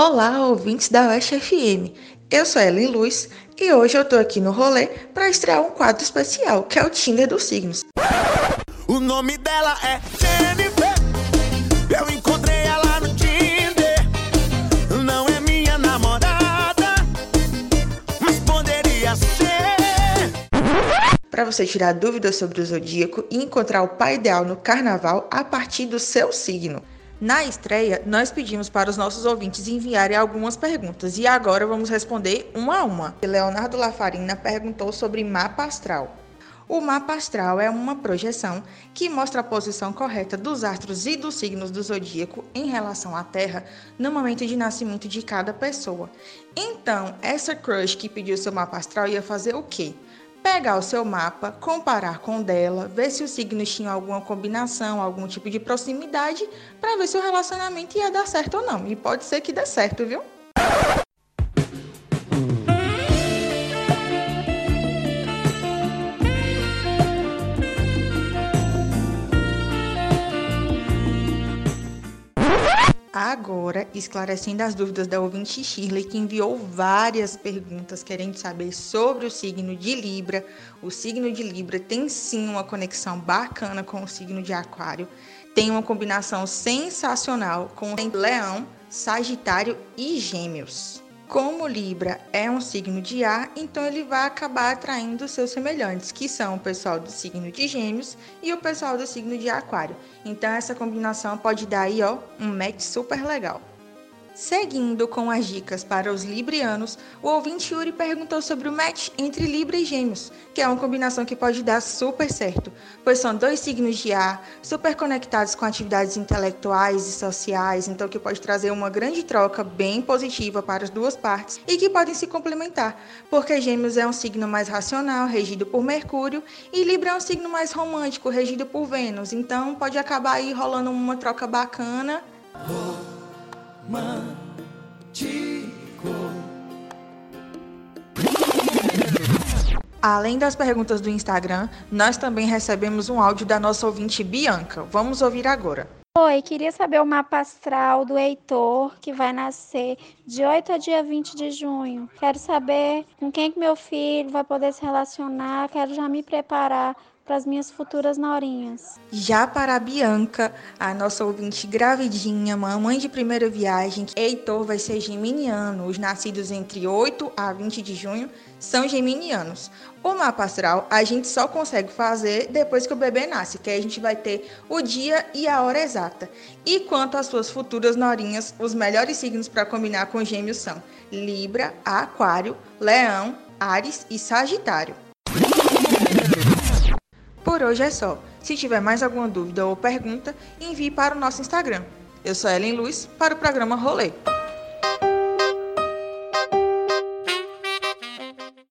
Olá, ouvintes da Oeste FM. Eu sou Ellen Luz e hoje eu tô aqui no rolê para estrear um quadro especial, que é o Tinder dos Signos. O nome dela é Jennifer. Eu encontrei ela no Tinder. Não é minha namorada, mas poderia ser. Para você tirar dúvidas sobre o zodíaco e encontrar o pai ideal no carnaval a partir do seu signo. Na estreia, nós pedimos para os nossos ouvintes enviarem algumas perguntas e agora vamos responder uma a uma. Leonardo Lafarina perguntou sobre mapa astral. O mapa astral é uma projeção que mostra a posição correta dos astros e dos signos do zodíaco em relação à Terra no momento de nascimento de cada pessoa. Então, essa crush que pediu seu mapa astral ia fazer o quê? Pegar o seu mapa, comparar com o dela, ver se os signos tinham alguma combinação, algum tipo de proximidade, para ver se o relacionamento ia dar certo ou não. E pode ser que dê certo, viu? Agora, esclarecendo as dúvidas da ouvinte Shirley, que enviou várias perguntas querendo saber sobre o signo de Libra. O signo de Libra tem sim uma conexão bacana com o signo de Aquário. Tem uma combinação sensacional com Leão, Sagitário e Gêmeos. Como Libra é um signo de ar, então ele vai acabar atraindo seus semelhantes, que são o pessoal do signo de Gêmeos e o pessoal do signo de Aquário. Então essa combinação pode dar aí, ó, um match super legal. Seguindo com as dicas para os librianos, o ouvinte Yuri perguntou sobre o match entre Libra e Gêmeos, que é uma combinação que pode dar super certo, pois são dois signos de ar, super conectados com atividades intelectuais e sociais, então que pode trazer uma grande troca bem positiva para as duas partes e que podem se complementar, porque Gêmeos é um signo mais racional, regido por Mercúrio, e Libra é um signo mais romântico, regido por Vênus, então pode acabar aí rolando uma troca bacana. Oh. Além das perguntas do Instagram, nós também recebemos um áudio da nossa ouvinte Bianca. Vamos ouvir agora. Oi, queria saber o mapa astral do Heitor, que vai nascer de 8 a dia 20 de junho. Quero saber com quem que meu filho vai poder se relacionar, quero já me preparar para as minhas futuras norinhas. Já para a Bianca, a nossa ouvinte gravidinha, mamãe de primeira viagem, Heitor vai ser geminiano. Os nascidos entre 8 a 20 de junho são geminianos. O mapa astral a gente só consegue fazer depois que o bebê nasce, que aí a gente vai ter o dia e a hora exata. E quanto às suas futuras norinhas, os melhores signos para combinar com gêmeos são Libra, Aquário, Leão, Ares e Sagitário. Por hoje é só. Se tiver mais alguma dúvida ou pergunta, envie para o nosso Instagram. Eu sou Ellen Luz para o programa Rolê.